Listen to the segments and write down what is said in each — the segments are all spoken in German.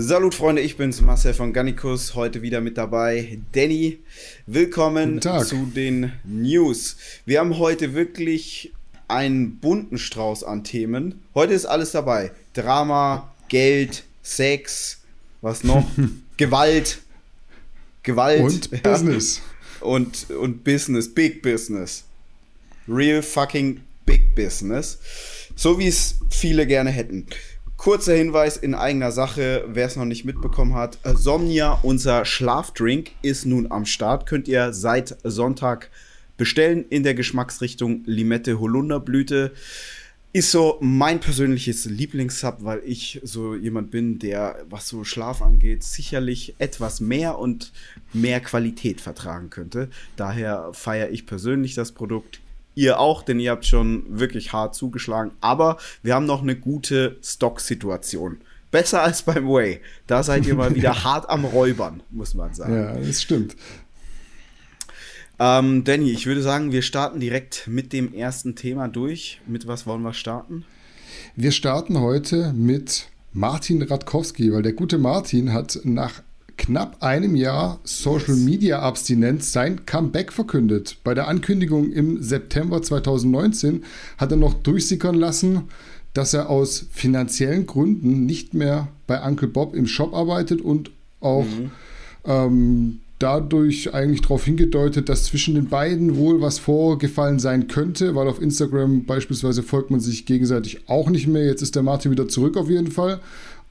Salut Freunde, ich bin's Marcel von Gannikus, heute wieder mit dabei. Danny, willkommen zu den News. Wir haben heute wirklich einen bunten Strauß an Themen. Heute ist alles dabei. Drama, Geld, Sex, was noch? Gewalt. Gewalt. Und ja. Business. Und, und Business, Big Business. Real fucking Big Business. So wie es viele gerne hätten. Kurzer Hinweis in eigener Sache, wer es noch nicht mitbekommen hat. Somnia, unser Schlafdrink, ist nun am Start. Könnt ihr seit Sonntag bestellen in der Geschmacksrichtung Limette Holunderblüte. Ist so mein persönliches Lieblingssub, weil ich so jemand bin, der, was so Schlaf angeht, sicherlich etwas mehr und mehr Qualität vertragen könnte. Daher feiere ich persönlich das Produkt Ihr auch, denn ihr habt schon wirklich hart zugeschlagen. Aber wir haben noch eine gute Stock-Situation. Besser als beim Way. Da seid ihr mal wieder hart am Räubern, muss man sagen. Ja, das stimmt. Ähm, Danny, ich würde sagen, wir starten direkt mit dem ersten Thema durch. Mit was wollen wir starten? Wir starten heute mit Martin Radkowski, weil der gute Martin hat nach knapp einem Jahr Social Media Abstinenz sein Comeback verkündet. Bei der Ankündigung im September 2019 hat er noch durchsickern lassen, dass er aus finanziellen Gründen nicht mehr bei Uncle Bob im Shop arbeitet und auch mhm. ähm, dadurch eigentlich darauf hingedeutet, dass zwischen den beiden wohl was vorgefallen sein könnte, weil auf Instagram beispielsweise folgt man sich gegenseitig auch nicht mehr. Jetzt ist der Martin wieder zurück auf jeden Fall.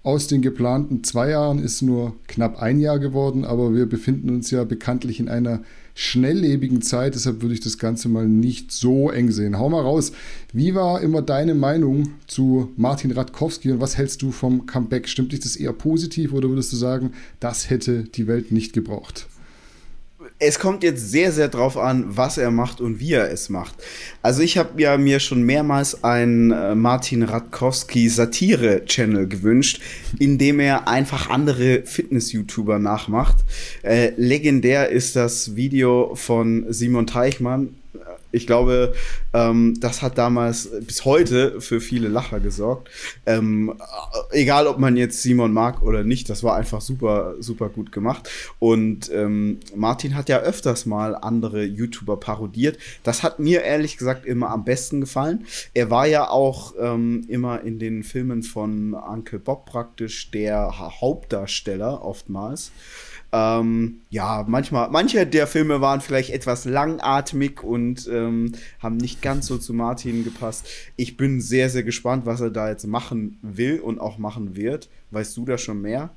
Aus den geplanten zwei Jahren ist nur knapp ein Jahr geworden, aber wir befinden uns ja bekanntlich in einer schnelllebigen Zeit, deshalb würde ich das Ganze mal nicht so eng sehen. Hau mal raus, wie war immer deine Meinung zu Martin Radkowski und was hältst du vom Comeback? Stimmt dich das eher positiv oder würdest du sagen, das hätte die Welt nicht gebraucht? Es kommt jetzt sehr, sehr drauf an, was er macht und wie er es macht. Also ich habe ja mir schon mehrmals einen äh, Martin Radkowski Satire-Channel gewünscht, in dem er einfach andere Fitness-YouTuber nachmacht. Äh, legendär ist das Video von Simon Teichmann, ich glaube, ähm, das hat damals bis heute für viele Lacher gesorgt. Ähm, egal, ob man jetzt Simon mag oder nicht, das war einfach super, super gut gemacht. Und ähm, Martin hat ja öfters mal andere YouTuber parodiert. Das hat mir ehrlich gesagt immer am besten gefallen. Er war ja auch ähm, immer in den Filmen von Uncle Bob praktisch der Hauptdarsteller oftmals. Ähm, ja, manchmal, manche der Filme waren vielleicht etwas langatmig und ähm, haben nicht ganz so zu Martin gepasst. Ich bin sehr, sehr gespannt, was er da jetzt machen will und auch machen wird. Weißt du da schon mehr?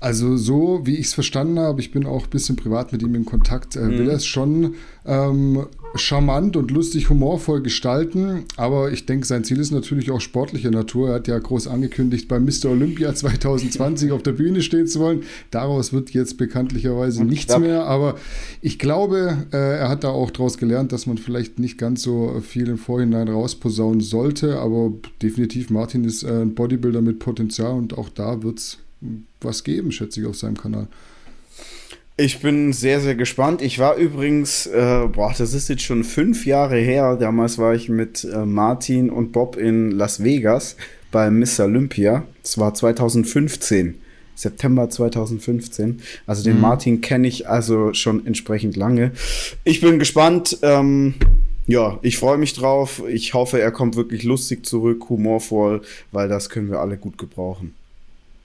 Also so, wie ich es verstanden habe, ich bin auch ein bisschen privat mit ihm in Kontakt, äh, mhm. will er es schon ähm, charmant und lustig, humorvoll gestalten. Aber ich denke, sein Ziel ist natürlich auch sportlicher Natur. Er hat ja groß angekündigt, bei Mr. Olympia 2020 auf der Bühne stehen zu wollen. Daraus wird jetzt bekanntlicherweise und nichts mehr. Aber ich glaube, äh, er hat da auch daraus gelernt, dass man vielleicht nicht ganz so viel im Vorhinein rausposaunen sollte. Aber definitiv, Martin ist äh, ein Bodybuilder mit Potenzial und auch da wird es was geben, schätze ich, auf seinem Kanal. Ich bin sehr, sehr gespannt. Ich war übrigens, äh, boah, das ist jetzt schon fünf Jahre her. Damals war ich mit äh, Martin und Bob in Las Vegas bei Miss Olympia. Es war 2015. September 2015. Also den mhm. Martin kenne ich also schon entsprechend lange. Ich bin gespannt. Ähm, ja, ich freue mich drauf. Ich hoffe, er kommt wirklich lustig zurück, humorvoll, weil das können wir alle gut gebrauchen.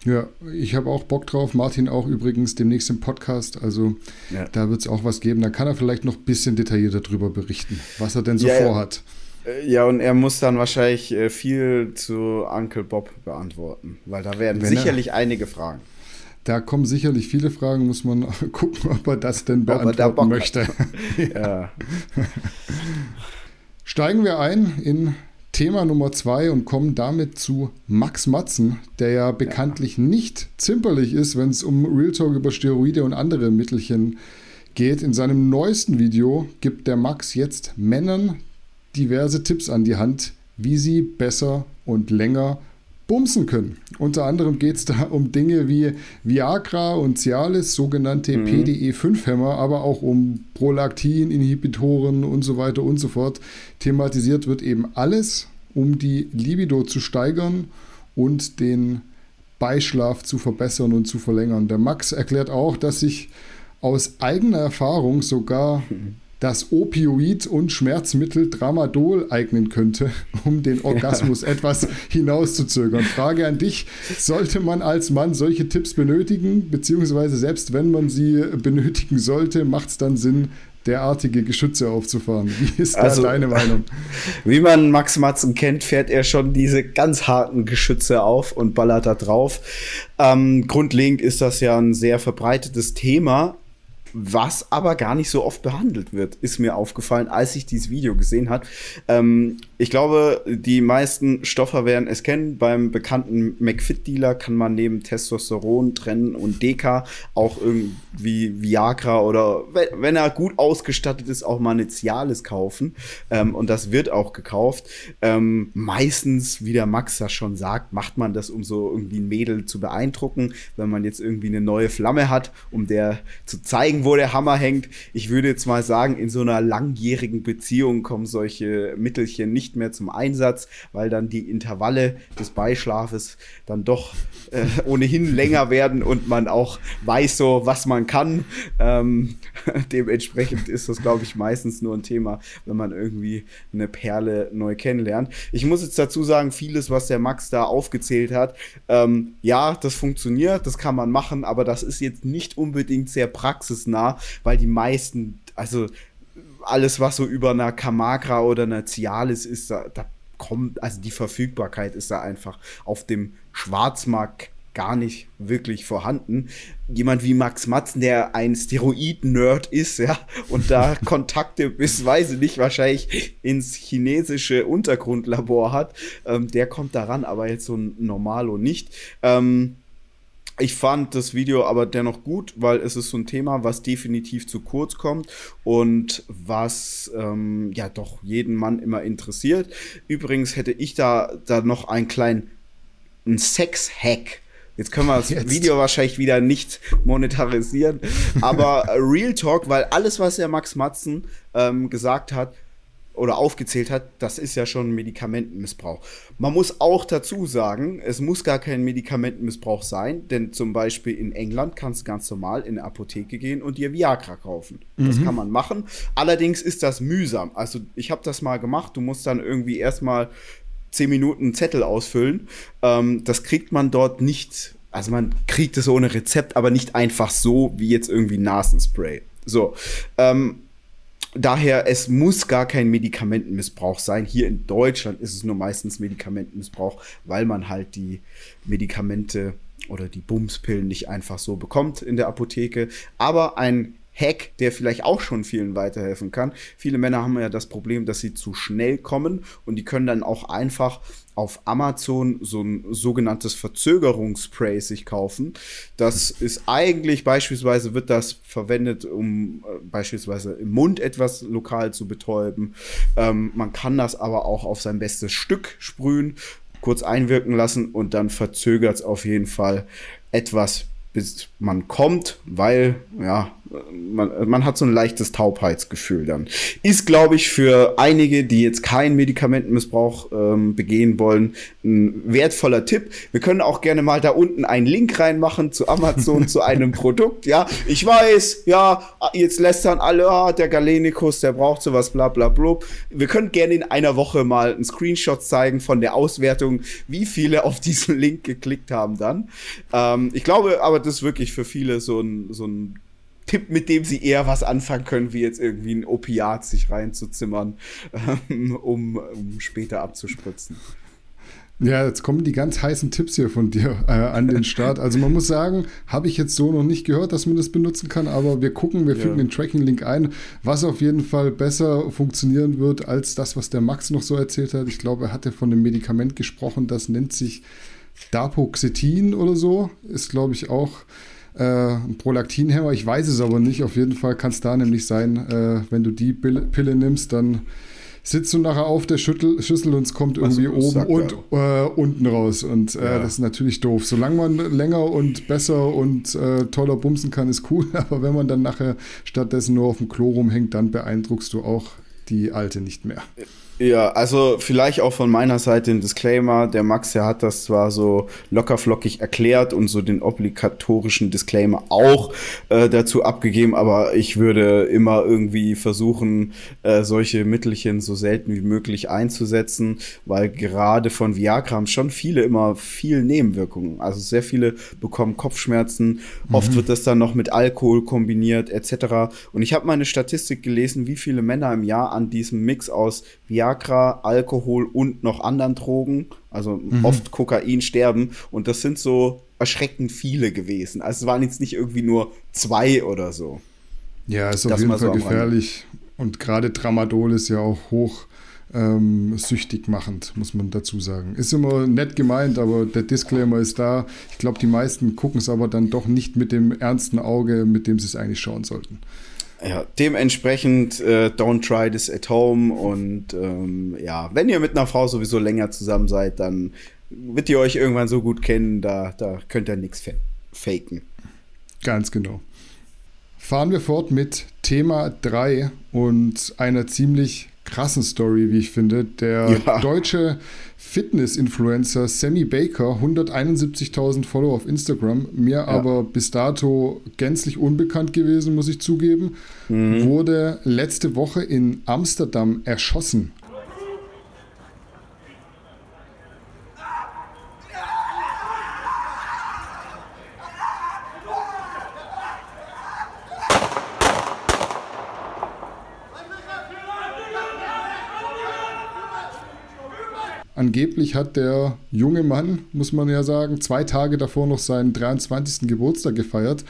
Ja, ich habe auch Bock drauf. Martin auch übrigens demnächst im Podcast. Also ja. da wird es auch was geben. Da kann er vielleicht noch ein bisschen detaillierter darüber berichten, was er denn so ja, vorhat. Äh, ja, und er muss dann wahrscheinlich äh, viel zu Uncle Bob beantworten, weil da werden Wenn sicherlich er, einige Fragen. Da kommen sicherlich viele Fragen, muss man gucken, ob er das denn beantworten möchte. ja. Steigen wir ein in Thema Nummer zwei und kommen damit zu Max Matzen, der ja bekanntlich ja. nicht zimperlich ist, wenn es um Real Talk über Steroide und andere Mittelchen geht. In seinem neuesten Video gibt der Max jetzt Männern diverse Tipps an die Hand, wie sie besser und länger bumsen können. Unter anderem geht es da um Dinge wie Viagra und Cialis, sogenannte mhm. PDE5-Hämmer, aber auch um Prolaktin-Inhibitoren und so weiter und so fort. Thematisiert wird eben alles, um die Libido zu steigern und den Beischlaf zu verbessern und zu verlängern. Der Max erklärt auch, dass sich aus eigener Erfahrung sogar das Opioid und Schmerzmittel Tramadol eignen könnte, um den Orgasmus ja. etwas hinauszuzögern. Frage an dich, sollte man als Mann solche Tipps benötigen, beziehungsweise selbst wenn man sie benötigen sollte, macht es dann Sinn, derartige Geschütze aufzufahren. Wie ist also, da deine Meinung? Wie man Max Matzen kennt, fährt er schon diese ganz harten Geschütze auf und ballert da drauf. Ähm, grundlegend ist das ja ein sehr verbreitetes Thema was aber gar nicht so oft behandelt wird, ist mir aufgefallen, als ich dieses Video gesehen habe. Ähm, ich glaube, die meisten Stoffer werden es kennen. Beim bekannten McFit-Dealer kann man neben Testosteron trennen und Deka auch irgendwie Viagra oder wenn er gut ausgestattet ist, auch mal eine Cialis kaufen. Ähm, und das wird auch gekauft. Ähm, meistens, wie der Max das schon sagt, macht man das, um so irgendwie ein Mädel zu beeindrucken, wenn man jetzt irgendwie eine neue Flamme hat, um der zu zeigen, wo der Hammer hängt. Ich würde jetzt mal sagen, in so einer langjährigen Beziehung kommen solche Mittelchen nicht nicht mehr zum Einsatz, weil dann die Intervalle des Beischlafes dann doch äh, ohnehin länger werden und man auch weiß so, was man kann. Ähm, dementsprechend ist das, glaube ich, meistens nur ein Thema, wenn man irgendwie eine Perle neu kennenlernt. Ich muss jetzt dazu sagen, vieles, was der Max da aufgezählt hat, ähm, ja, das funktioniert, das kann man machen, aber das ist jetzt nicht unbedingt sehr praxisnah, weil die meisten, also alles, was so über einer Kamagra oder einer Cialis ist, da, da kommt, also die Verfügbarkeit ist da einfach auf dem Schwarzmarkt gar nicht wirklich vorhanden. Jemand wie Max Matzen, der ein Steroid-Nerd ist, ja, und da Kontakte bis, weiß ich nicht, wahrscheinlich ins chinesische Untergrundlabor hat, ähm, der kommt daran, aber jetzt so ein Normalo nicht. Ähm, ich fand das Video aber dennoch gut, weil es ist so ein Thema, was definitiv zu kurz kommt und was ähm, ja doch jeden Mann immer interessiert. Übrigens hätte ich da, da noch einen kleinen Sex-Hack. Jetzt können wir das Jetzt. Video wahrscheinlich wieder nicht monetarisieren, aber Real Talk, weil alles, was der Max Matzen ähm, gesagt hat, oder aufgezählt hat, das ist ja schon Medikamentenmissbrauch. Man muss auch dazu sagen, es muss gar kein Medikamentenmissbrauch sein, denn zum Beispiel in England kannst du ganz normal in eine Apotheke gehen und dir Viagra kaufen. Das mhm. kann man machen. Allerdings ist das mühsam. Also ich habe das mal gemacht. Du musst dann irgendwie erstmal zehn Minuten einen Zettel ausfüllen. Ähm, das kriegt man dort nicht. Also man kriegt es ohne Rezept, aber nicht einfach so wie jetzt irgendwie Nasenspray. So. Ähm, Daher, es muss gar kein Medikamentenmissbrauch sein. Hier in Deutschland ist es nur meistens Medikamentenmissbrauch, weil man halt die Medikamente oder die Bumspillen nicht einfach so bekommt in der Apotheke. Aber ein Hack, der vielleicht auch schon vielen weiterhelfen kann. Viele Männer haben ja das Problem, dass sie zu schnell kommen und die können dann auch einfach auf Amazon so ein sogenanntes Verzögerungsspray sich kaufen. Das ist eigentlich beispielsweise wird das verwendet, um äh, beispielsweise im Mund etwas lokal zu betäuben. Ähm, man kann das aber auch auf sein bestes Stück sprühen, kurz einwirken lassen und dann verzögert es auf jeden Fall etwas bis man kommt, weil, ja, man, man hat so ein leichtes Taubheitsgefühl dann. Ist, glaube ich, für einige, die jetzt keinen Medikamentenmissbrauch ähm, begehen wollen, ein wertvoller Tipp. Wir können auch gerne mal da unten einen Link reinmachen zu Amazon, zu einem Produkt. Ja, ich weiß, ja, jetzt lästern alle, ah, der Galenikus, der braucht sowas, bla bla bla. Wir können gerne in einer Woche mal einen Screenshot zeigen von der Auswertung, wie viele auf diesen Link geklickt haben dann. Ähm, ich glaube aber, das ist wirklich für viele so ein, so ein Tipp, mit dem sie eher was anfangen können, wie jetzt irgendwie ein Opiat sich reinzuzimmern, ähm, um, um später abzuspritzen. Ja, jetzt kommen die ganz heißen Tipps hier von dir äh, an den Start. Also man muss sagen, habe ich jetzt so noch nicht gehört, dass man das benutzen kann, aber wir gucken, wir fügen ja. den Tracking-Link ein, was auf jeden Fall besser funktionieren wird als das, was der Max noch so erzählt hat. Ich glaube, er hatte von einem Medikament gesprochen, das nennt sich Dapoxetin oder so ist, glaube ich, auch äh, ein Prolaktinhemmer. Ich weiß es aber nicht. Auf jeden Fall kann es da nämlich sein, äh, wenn du die Pille, Pille nimmst, dann sitzt du nachher auf der Schüttel, Schüssel und es kommt irgendwie oben und äh, unten raus. Und äh, ja. das ist natürlich doof. Solange man länger und besser und äh, toller bumsen kann, ist cool. Aber wenn man dann nachher stattdessen nur auf dem Klo rumhängt, dann beeindruckst du auch die alte nicht mehr. Ja, also vielleicht auch von meiner Seite ein Disclaimer. Der Max, der hat das zwar so lockerflockig erklärt und so den obligatorischen Disclaimer auch äh, dazu abgegeben, aber ich würde immer irgendwie versuchen, äh, solche Mittelchen so selten wie möglich einzusetzen, weil gerade von Viagra haben schon viele immer viel Nebenwirkungen. Also sehr viele bekommen Kopfschmerzen. Mhm. Oft wird das dann noch mit Alkohol kombiniert etc. Und ich habe mal eine Statistik gelesen, wie viele Männer im Jahr an diesem Mix aus Viagra, Alkohol und noch anderen Drogen, also mhm. oft Kokain sterben. Und das sind so erschreckend viele gewesen. Also es waren jetzt nicht irgendwie nur zwei oder so. Ja, ist auf das jeden Fall so gefährlich. Und gerade Tramadol ist ja auch hoch ähm, süchtig machend, muss man dazu sagen. Ist immer nett gemeint, aber der Disclaimer ist da. Ich glaube, die meisten gucken es aber dann doch nicht mit dem ernsten Auge, mit dem sie es eigentlich schauen sollten. Ja, dementsprechend äh, don't try this at home und ähm, ja, wenn ihr mit einer Frau sowieso länger zusammen seid, dann wird ihr euch irgendwann so gut kennen, da, da könnt ihr nichts faken. Ganz genau. Fahren wir fort mit Thema 3 und einer ziemlich krassen Story, wie ich finde. Der ja. deutsche Fitness-Influencer Sammy Baker, 171.000 Follower auf Instagram, mir ja. aber bis dato gänzlich unbekannt gewesen, muss ich zugeben, mhm. wurde letzte Woche in Amsterdam erschossen. Angeblich hat der junge Mann, muss man ja sagen, zwei Tage davor noch seinen 23. Geburtstag gefeiert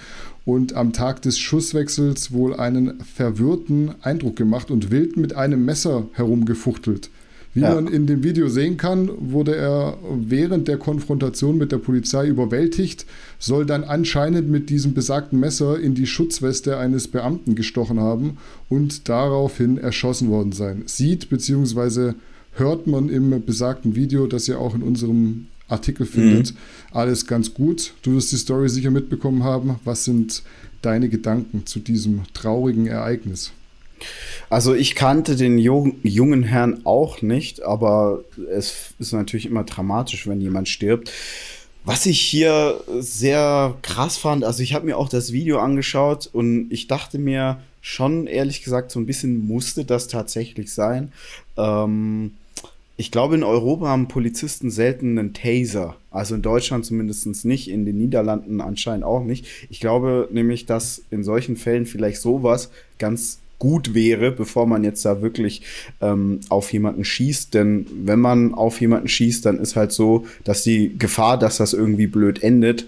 und am Tag des Schusswechsels wohl einen verwirrten Eindruck gemacht und wild mit einem Messer herumgefuchtelt. Wie ja. man in dem Video sehen kann, wurde er während der Konfrontation mit der Polizei überwältigt, soll dann anscheinend mit diesem besagten Messer in die Schutzweste eines Beamten gestochen haben und daraufhin erschossen worden sein. Sieht bzw hört man im besagten Video, das ihr auch in unserem Artikel findet, mhm. alles ganz gut. Du wirst die Story sicher mitbekommen haben. Was sind deine Gedanken zu diesem traurigen Ereignis? Also ich kannte den jungen Herrn auch nicht, aber es ist natürlich immer dramatisch, wenn jemand stirbt. Was ich hier sehr krass fand, also ich habe mir auch das Video angeschaut und ich dachte mir schon, ehrlich gesagt, so ein bisschen musste das tatsächlich sein. Ähm, ich glaube, in Europa haben Polizisten selten einen Taser. Also in Deutschland zumindest nicht, in den Niederlanden anscheinend auch nicht. Ich glaube nämlich, dass in solchen Fällen vielleicht sowas ganz gut wäre, bevor man jetzt da wirklich ähm, auf jemanden schießt. Denn wenn man auf jemanden schießt, dann ist halt so, dass die Gefahr, dass das irgendwie blöd endet,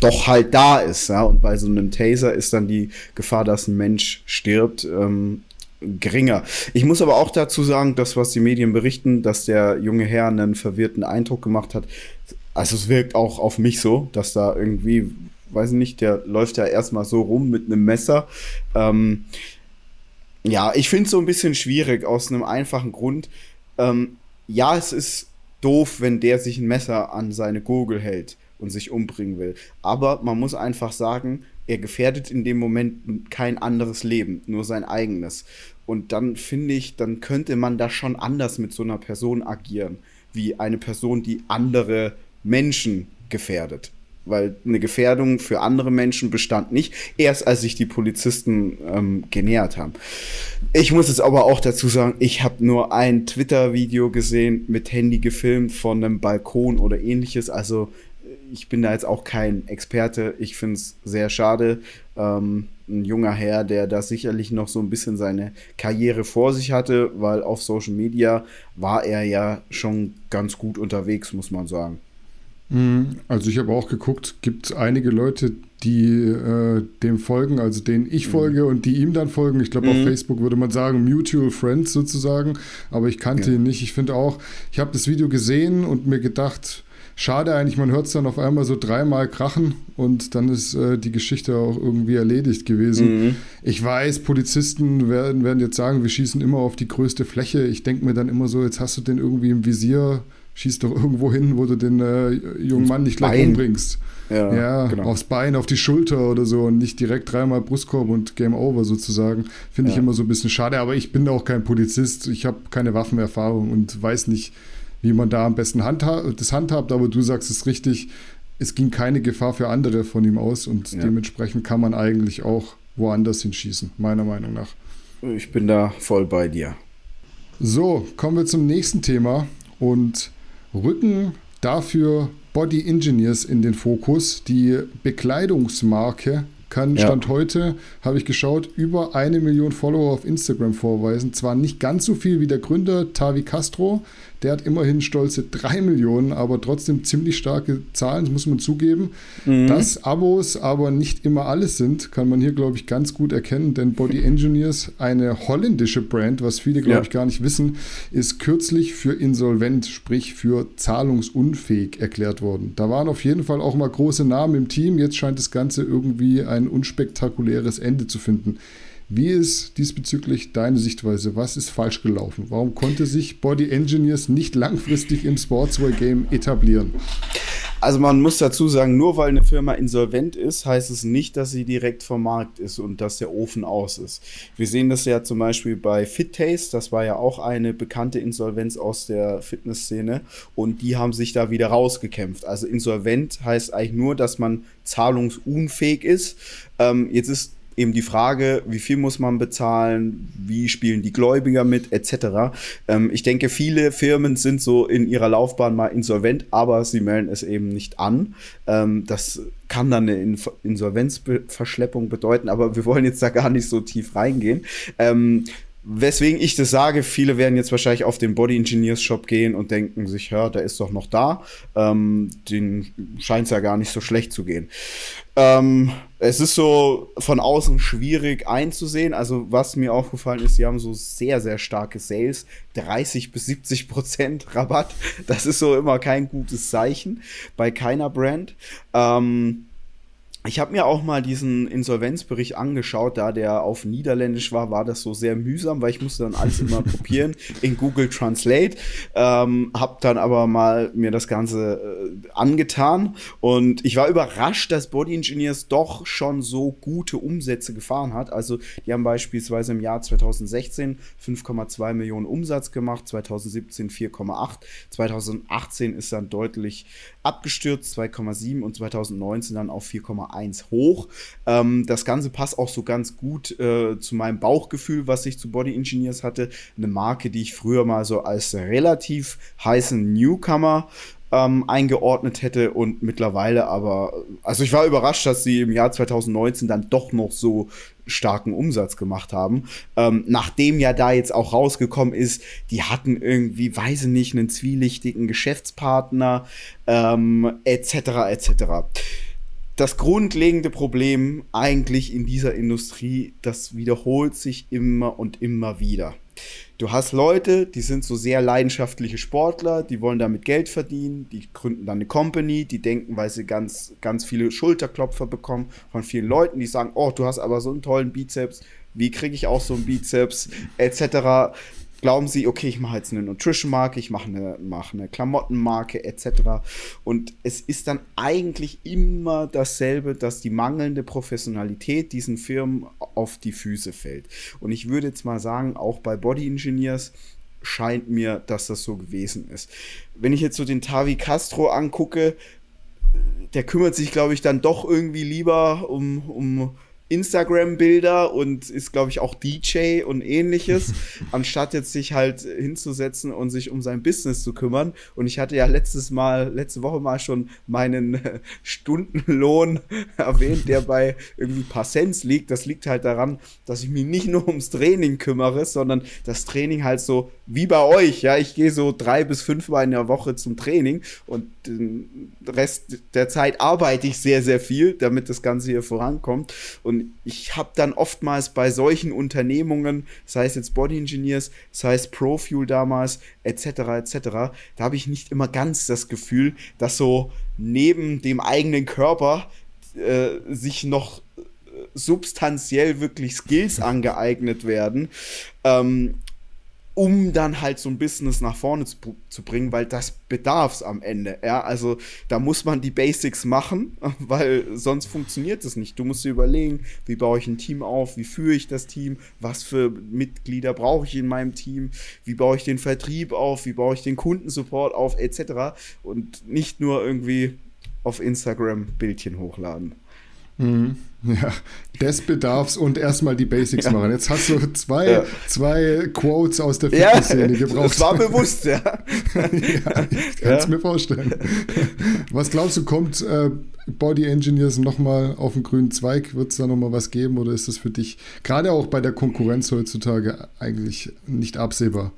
doch halt da ist. Ja? Und bei so einem Taser ist dann die Gefahr, dass ein Mensch stirbt, ähm, geringer. Ich muss aber auch dazu sagen, das, was die Medien berichten, dass der junge Herr einen verwirrten Eindruck gemacht hat. Also es wirkt auch auf mich so, dass da irgendwie, weiß ich nicht, der läuft ja erstmal so rum mit einem Messer. Ähm, ja, ich finde es so ein bisschen schwierig aus einem einfachen Grund. Ähm, ja, es ist doof, wenn der sich ein Messer an seine Gurgel hält und sich umbringen will. Aber man muss einfach sagen, er gefährdet in dem Moment kein anderes Leben, nur sein eigenes. Und dann finde ich, dann könnte man da schon anders mit so einer Person agieren, wie eine Person, die andere Menschen gefährdet. Weil eine Gefährdung für andere Menschen bestand nicht, erst als sich die Polizisten ähm, genähert haben. Ich muss jetzt aber auch dazu sagen, ich habe nur ein Twitter-Video gesehen, mit Handy gefilmt von einem Balkon oder ähnliches. Also ich bin da jetzt auch kein Experte. Ich finde es sehr schade. Ähm, ein junger Herr, der da sicherlich noch so ein bisschen seine Karriere vor sich hatte, weil auf Social Media war er ja schon ganz gut unterwegs, muss man sagen. Mhm. Also ich habe auch geguckt, gibt einige Leute, die äh, dem folgen, also denen ich mhm. folge und die ihm dann folgen. Ich glaube, mhm. auf Facebook würde man sagen, Mutual Friends sozusagen, aber ich kannte ja. ihn nicht. Ich finde auch, ich habe das Video gesehen und mir gedacht, Schade eigentlich, man hört es dann auf einmal so dreimal krachen und dann ist äh, die Geschichte auch irgendwie erledigt gewesen. Mhm. Ich weiß, Polizisten werden, werden jetzt sagen, wir schießen immer auf die größte Fläche. Ich denke mir dann immer so, jetzt hast du den irgendwie im Visier, schieß doch irgendwo hin, wo du den äh, jungen Mann nicht gleich Bein. umbringst. Ja, ja genau. aufs Bein, auf die Schulter oder so und nicht direkt dreimal Brustkorb und Game Over sozusagen. Finde ja. ich immer so ein bisschen schade, aber ich bin auch kein Polizist. Ich habe keine Waffenerfahrung und weiß nicht, wie man da am besten handha das handhabt, aber du sagst es richtig, es ging keine Gefahr für andere von ihm aus und ja. dementsprechend kann man eigentlich auch woanders hinschießen, meiner Meinung nach. Ich bin da voll bei dir. So, kommen wir zum nächsten Thema und rücken dafür Body Engineers in den Fokus. Die Bekleidungsmarke kann ja. Stand heute, habe ich geschaut, über eine Million Follower auf Instagram vorweisen. Zwar nicht ganz so viel wie der Gründer Tavi Castro, der hat immerhin stolze 3 Millionen, aber trotzdem ziemlich starke Zahlen, das muss man zugeben. Mhm. Dass Abos aber nicht immer alles sind, kann man hier, glaube ich, ganz gut erkennen, denn Body Engineers, eine holländische Brand, was viele, glaube ja. ich, gar nicht wissen, ist kürzlich für insolvent, sprich für zahlungsunfähig erklärt worden. Da waren auf jeden Fall auch mal große Namen im Team. Jetzt scheint das Ganze irgendwie ein unspektakuläres Ende zu finden. Wie ist diesbezüglich deine Sichtweise? Was ist falsch gelaufen? Warum konnte sich Body Engineers nicht langfristig im Sportswear-Game etablieren? Also man muss dazu sagen, nur weil eine Firma insolvent ist, heißt es nicht, dass sie direkt vom Markt ist und dass der Ofen aus ist. Wir sehen das ja zum Beispiel bei FitTaste, das war ja auch eine bekannte Insolvenz aus der Fitnessszene und die haben sich da wieder rausgekämpft. Also insolvent heißt eigentlich nur, dass man zahlungsunfähig ist. Ähm, jetzt ist eben die Frage, wie viel muss man bezahlen, wie spielen die Gläubiger mit, etc. Ähm, ich denke, viele Firmen sind so in ihrer Laufbahn mal insolvent, aber sie melden es eben nicht an. Ähm, das kann dann eine Insolvenzverschleppung bedeuten, aber wir wollen jetzt da gar nicht so tief reingehen. Ähm, weswegen ich das sage, viele werden jetzt wahrscheinlich auf den Body Engineers Shop gehen und denken sich, ja, der ist doch noch da. Ähm, den scheint es ja gar nicht so schlecht zu gehen. Ähm, es ist so von außen schwierig einzusehen. Also, was mir aufgefallen ist, sie haben so sehr, sehr starke Sales. 30 bis 70 Prozent Rabatt. Das ist so immer kein gutes Zeichen bei keiner Brand. Ähm, ich habe mir auch mal diesen Insolvenzbericht angeschaut, da der auf Niederländisch war, war das so sehr mühsam, weil ich musste dann alles immer kopieren in Google Translate. Ähm, hab dann aber mal mir das Ganze äh, angetan und ich war überrascht, dass Body Engineers doch schon so gute Umsätze gefahren hat. Also die haben beispielsweise im Jahr 2016 5,2 Millionen Umsatz gemacht, 2017 4,8, 2018 ist dann deutlich abgestürzt, 2,7 und 2019 dann auf 4,1 hoch. Ähm, das Ganze passt auch so ganz gut äh, zu meinem Bauchgefühl, was ich zu Body Engineers hatte. Eine Marke, die ich früher mal so als relativ heißen Newcomer ähm, eingeordnet hätte und mittlerweile aber, also ich war überrascht, dass sie im Jahr 2019 dann doch noch so starken Umsatz gemacht haben. Ähm, nachdem ja da jetzt auch rausgekommen ist, die hatten irgendwie, weiß ich nicht, einen zwielichtigen Geschäftspartner, ähm, etc. etc. Das grundlegende Problem eigentlich in dieser Industrie, das wiederholt sich immer und immer wieder. Du hast Leute, die sind so sehr leidenschaftliche Sportler, die wollen damit Geld verdienen, die gründen dann eine Company, die denken, weil sie ganz, ganz viele Schulterklopfer bekommen von vielen Leuten, die sagen, oh, du hast aber so einen tollen Bizeps, wie kriege ich auch so einen Bizeps, etc glauben sie, okay, ich mache jetzt eine Nutrition-Marke, ich mache eine, mach eine Klamottenmarke etc. Und es ist dann eigentlich immer dasselbe, dass die mangelnde Professionalität diesen Firmen auf die Füße fällt. Und ich würde jetzt mal sagen, auch bei Body Engineers scheint mir, dass das so gewesen ist. Wenn ich jetzt so den Tavi Castro angucke, der kümmert sich, glaube ich, dann doch irgendwie lieber um, um Instagram-Bilder und ist, glaube ich, auch DJ und ähnliches, anstatt jetzt sich halt hinzusetzen und sich um sein Business zu kümmern. Und ich hatte ja letztes Mal, letzte Woche mal schon meinen äh, Stundenlohn erwähnt, der bei irgendwie paar Cents liegt. Das liegt halt daran, dass ich mich nicht nur ums Training kümmere, sondern das Training halt so wie bei euch. Ja, ich gehe so drei bis fünf Mal in der Woche zum Training und den Rest der Zeit arbeite ich sehr, sehr viel, damit das Ganze hier vorankommt. Und und ich habe dann oftmals bei solchen Unternehmungen, sei es jetzt Body Engineers, sei es Profuel damals, etc., etc., da habe ich nicht immer ganz das Gefühl, dass so neben dem eigenen Körper äh, sich noch äh, substanziell wirklich Skills angeeignet werden. Ähm, um dann halt so ein Business nach vorne zu, zu bringen, weil das bedarf es am Ende. Ja, also da muss man die Basics machen, weil sonst funktioniert es nicht. Du musst dir überlegen, wie baue ich ein Team auf, wie führe ich das Team, was für Mitglieder brauche ich in meinem Team, wie baue ich den Vertrieb auf, wie baue ich den Kundensupport auf, etc. Und nicht nur irgendwie auf Instagram Bildchen hochladen. Mhm. Ja, des Bedarfs und erstmal die Basics ja. machen. Jetzt hast du zwei, ja. zwei Quotes aus der Fitnessszene ja, gebraucht. Das war bewusst, ja. ja ich kann es mir vorstellen. Was glaubst du, kommt äh, Body Engineers nochmal auf den grünen Zweig? Wird es da nochmal was geben oder ist das für dich gerade auch bei der Konkurrenz heutzutage eigentlich nicht absehbar?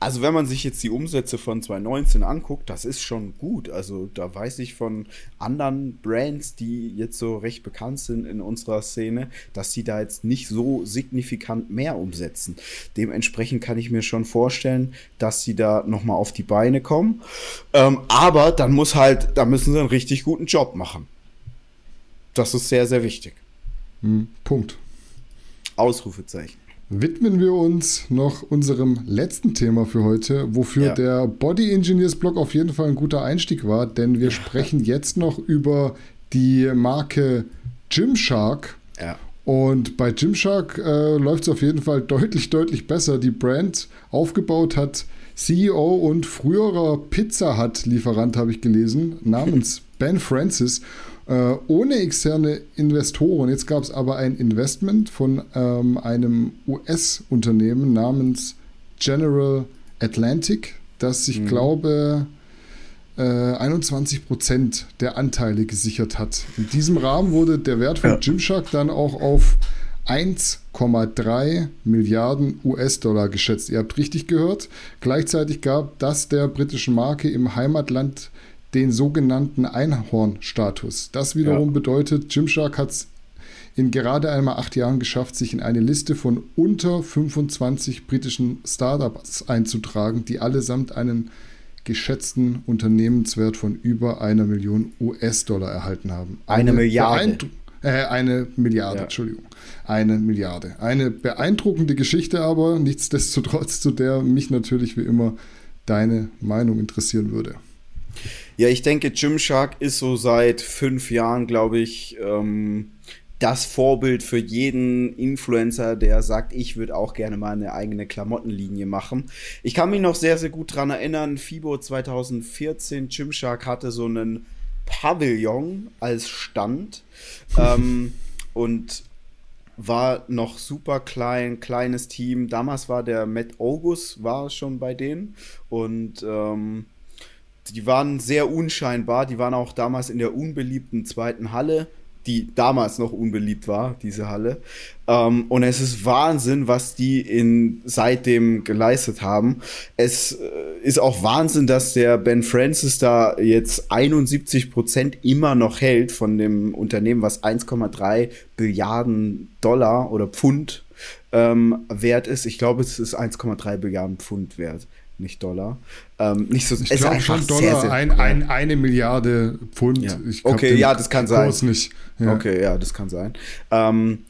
Also wenn man sich jetzt die Umsätze von 2019 anguckt, das ist schon gut. Also da weiß ich von anderen Brands, die jetzt so recht bekannt sind in unserer Szene, dass sie da jetzt nicht so signifikant mehr umsetzen. Dementsprechend kann ich mir schon vorstellen, dass sie da nochmal auf die Beine kommen. Ähm, aber dann muss halt, da müssen sie einen richtig guten Job machen. Das ist sehr, sehr wichtig. Hm, Punkt. Ausrufezeichen widmen wir uns noch unserem letzten Thema für heute, wofür ja. der Body Engineers Blog auf jeden Fall ein guter Einstieg war, denn wir sprechen jetzt noch über die Marke Gymshark. Ja. Und bei Gymshark äh, läuft es auf jeden Fall deutlich, deutlich besser. Die Brand aufgebaut hat CEO und früherer Pizza Hut-Lieferant, habe ich gelesen, namens Ben Francis. Äh, ohne externe Investoren. Jetzt gab es aber ein Investment von ähm, einem US-Unternehmen namens General Atlantic, das ich mhm. glaube äh, 21 Prozent der Anteile gesichert hat. In diesem Rahmen wurde der Wert von ja. Gymshark dann auch auf 1,3 Milliarden US-Dollar geschätzt. Ihr habt richtig gehört. Gleichzeitig gab das der britischen Marke im Heimatland den sogenannten Einhorn-Status. Das wiederum ja. bedeutet, Gymshark hat es in gerade einmal acht Jahren geschafft, sich in eine Liste von unter 25 britischen Startups einzutragen, die allesamt einen geschätzten Unternehmenswert von über einer Million US-Dollar erhalten haben. Eine, eine Milliarde. Äh, eine Milliarde, ja. Entschuldigung. Eine Milliarde. Eine beeindruckende Geschichte aber, nichtsdestotrotz, zu der mich natürlich wie immer deine Meinung interessieren würde. Ja, ich denke, Gymshark ist so seit fünf Jahren, glaube ich, ähm, das Vorbild für jeden Influencer, der sagt, ich würde auch gerne mal eine eigene Klamottenlinie machen. Ich kann mich noch sehr, sehr gut daran erinnern, FIBO 2014, Gymshark hatte so einen Pavillon als Stand ähm, und war noch super klein, kleines Team. Damals war der Matt August war schon bei denen und ähm, die waren sehr unscheinbar. Die waren auch damals in der unbeliebten zweiten Halle, die damals noch unbeliebt war, diese Halle. Ähm, und es ist Wahnsinn, was die in, seitdem geleistet haben. Es äh, ist auch Wahnsinn, dass der Ben Francis da jetzt 71 Prozent immer noch hält von dem Unternehmen, was 1,3 Billiarden Dollar oder Pfund ähm, wert ist. Ich glaube, es ist 1,3 Billiarden Pfund wert nicht Dollar. Ähm, nicht so, ich glaube schon Dollar, sehr, sehr ein, ein, eine Milliarde Pfund. Ja. okay, ja, das kann sein. Nicht. Ja. Okay, ja, das kann sein. Ähm,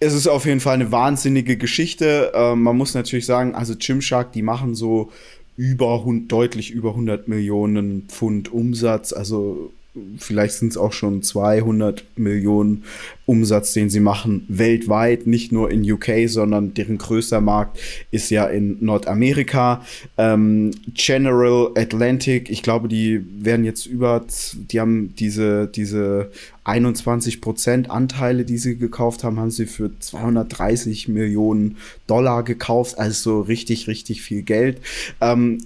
es ist auf jeden Fall eine wahnsinnige Geschichte. Ähm, man muss natürlich sagen, also Gymshark, die machen so über deutlich über 100 Millionen Pfund Umsatz, also vielleicht sind es auch schon 200 Millionen Umsatz, den sie machen weltweit, nicht nur in UK, sondern deren größter Markt ist ja in Nordamerika. Ähm, General Atlantic, ich glaube, die werden jetzt über, die haben diese, diese 21 Prozent Anteile, die sie gekauft haben, haben sie für 230 Millionen Dollar gekauft, also richtig, richtig viel Geld. Ähm,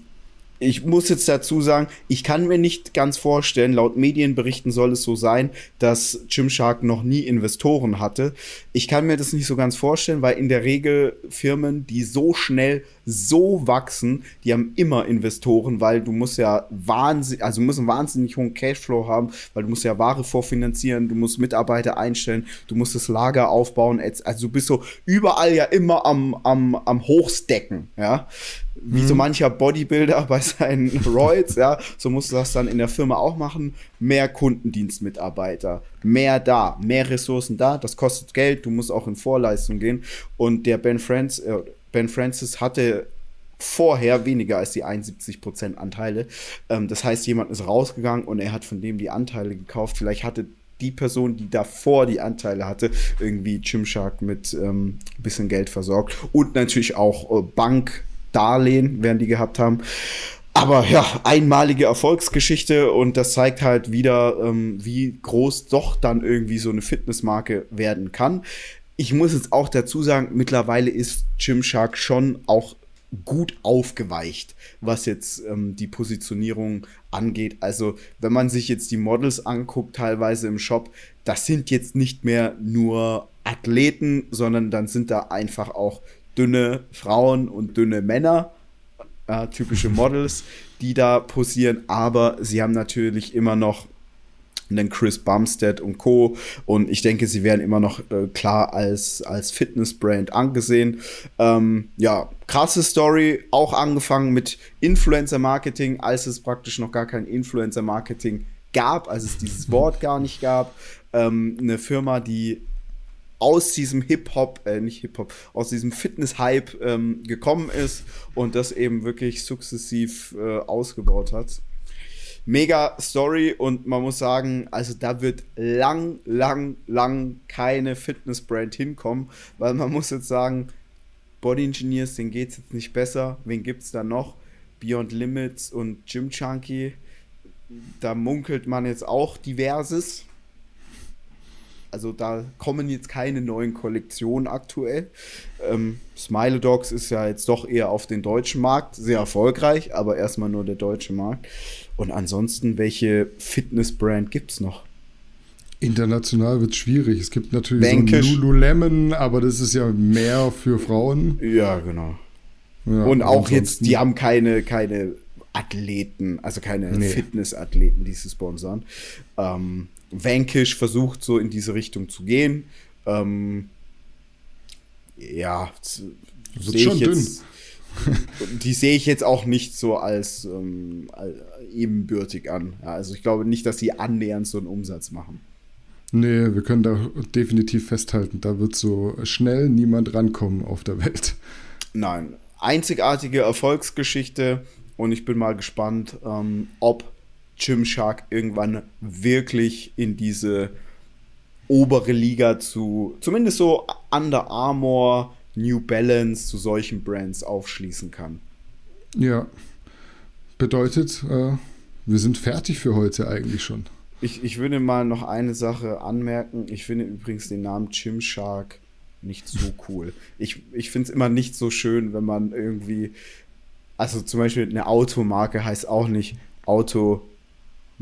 ich muss jetzt dazu sagen, ich kann mir nicht ganz vorstellen, laut Medienberichten soll es so sein, dass Gymshark noch nie Investoren hatte. Ich kann mir das nicht so ganz vorstellen, weil in der Regel Firmen, die so schnell so wachsen, die haben immer Investoren, weil du musst ja wahnsinnig, also du musst einen wahnsinnig hohen Cashflow haben, weil du musst ja Ware vorfinanzieren, du musst Mitarbeiter einstellen, du musst das Lager aufbauen, also du bist so überall ja immer am, am, am Hochstecken, ja wie mhm. so mancher Bodybuilder bei seinen Roids, ja, so musst du das dann in der Firma auch machen. Mehr Kundendienstmitarbeiter, mehr da, mehr Ressourcen da, das kostet Geld, du musst auch in Vorleistung gehen. Und der Ben Friends, äh, Ben Francis hatte vorher weniger als die 71% Anteile. Ähm, das heißt, jemand ist rausgegangen und er hat von dem die Anteile gekauft. Vielleicht hatte die Person, die davor die Anteile hatte, irgendwie Gymshark mit ähm, ein bisschen Geld versorgt. Und natürlich auch äh, Bankdarlehen werden die gehabt haben. Aber ja, einmalige Erfolgsgeschichte und das zeigt halt wieder, ähm, wie groß doch dann irgendwie so eine Fitnessmarke werden kann. Ich muss jetzt auch dazu sagen, mittlerweile ist Gymshark schon auch gut aufgeweicht, was jetzt ähm, die Positionierung angeht. Also, wenn man sich jetzt die Models anguckt, teilweise im Shop, das sind jetzt nicht mehr nur Athleten, sondern dann sind da einfach auch dünne Frauen und dünne Männer, äh, typische Models, die da posieren. Aber sie haben natürlich immer noch einen Chris Bumstead und Co. Und ich denke, sie werden immer noch äh, klar als, als Fitnessbrand angesehen. Ähm, ja, krasse Story, auch angefangen mit Influencer-Marketing, als es praktisch noch gar kein Influencer-Marketing gab, als es dieses Wort gar nicht gab. Ähm, eine Firma, die aus diesem Hip-Hop, äh, nicht Hip-Hop, aus diesem Fitness-Hype ähm, gekommen ist und das eben wirklich sukzessiv äh, ausgebaut hat mega Story und man muss sagen, also da wird lang, lang, lang keine Fitnessbrand hinkommen, weil man muss jetzt sagen, Body Engineers, denen geht es jetzt nicht besser. Wen gibt es da noch? Beyond Limits und Gym Chunky. Da munkelt man jetzt auch diverses. Also da kommen jetzt keine neuen Kollektionen aktuell. Ähm, Smile Dogs ist ja jetzt doch eher auf den deutschen Markt sehr erfolgreich, aber erstmal nur der deutsche Markt. Und ansonsten, welche Fitnessbrand gibt es noch? International wird es schwierig. Es gibt natürlich Bankish. so Lululemon, aber das ist ja mehr für Frauen. Ja, genau. Ja, und auch jetzt, die haben keine, keine Athleten, also keine nee. Fitnessathleten, die sie sponsern. Ähm, Vanquish versucht so in diese Richtung zu gehen. Ähm, ja, sehe ich jetzt. die sehe ich jetzt auch nicht so als, ähm, ebenbürtig an. Ja, also ich glaube nicht, dass sie annähernd so einen Umsatz machen. Nee, wir können da definitiv festhalten, da wird so schnell niemand rankommen auf der Welt. Nein, einzigartige Erfolgsgeschichte und ich bin mal gespannt, ähm, ob Gymshark irgendwann wirklich in diese obere Liga zu, zumindest so Under Armour, New Balance, zu solchen Brands aufschließen kann. Ja, bedeutet, äh, wir sind fertig für heute eigentlich schon. Ich, ich würde mal noch eine Sache anmerken. Ich finde übrigens den Namen Gymshark nicht so cool. Ich, ich finde es immer nicht so schön, wenn man irgendwie, also zum Beispiel eine Automarke heißt auch nicht Auto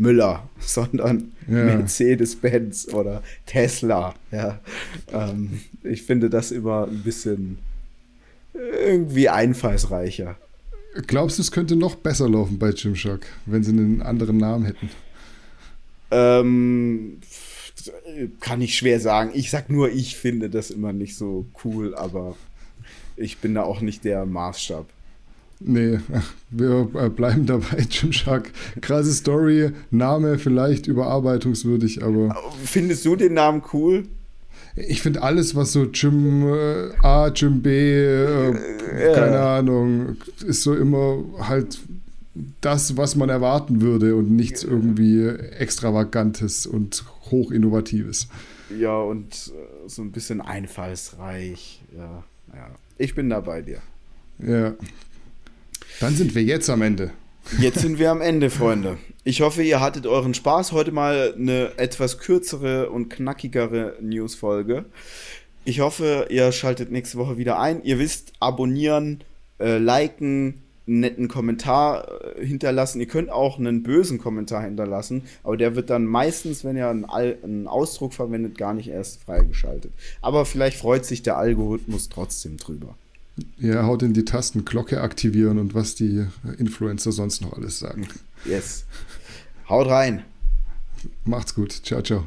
Müller, sondern ja. Mercedes-Benz oder Tesla. Ja. Ähm, ich finde das immer ein bisschen irgendwie einfallsreicher. Glaubst du, es könnte noch besser laufen bei Gymshark, wenn sie einen anderen Namen hätten? Ähm, kann ich schwer sagen. Ich sag nur, ich finde das immer nicht so cool, aber ich bin da auch nicht der Maßstab. Nee, wir äh, bleiben dabei. Gymshark, krasse Story, Name vielleicht überarbeitungswürdig, aber. Findest du den Namen cool? Ich finde alles, was so Gym äh, A, Gym B, äh, ja. keine Ahnung, ist so immer halt das, was man erwarten würde und nichts irgendwie Extravagantes und Hochinnovatives. Ja, und äh, so ein bisschen einfallsreich. Ja, ja. Ich bin da bei dir. Ja, dann sind wir jetzt am Ende. Jetzt sind wir am Ende, Freunde. Ich hoffe, ihr hattet euren Spaß. Heute mal eine etwas kürzere und knackigere News-Folge. Ich hoffe, ihr schaltet nächste Woche wieder ein. Ihr wisst, abonnieren, äh, liken, einen netten Kommentar äh, hinterlassen. Ihr könnt auch einen bösen Kommentar hinterlassen, aber der wird dann meistens, wenn ihr einen, einen Ausdruck verwendet, gar nicht erst freigeschaltet. Aber vielleicht freut sich der Algorithmus trotzdem drüber. Ja, haut in die Tasten, Glocke aktivieren und was die Influencer sonst noch alles sagen. Yes. Haut rein. Macht's gut. Ciao, ciao.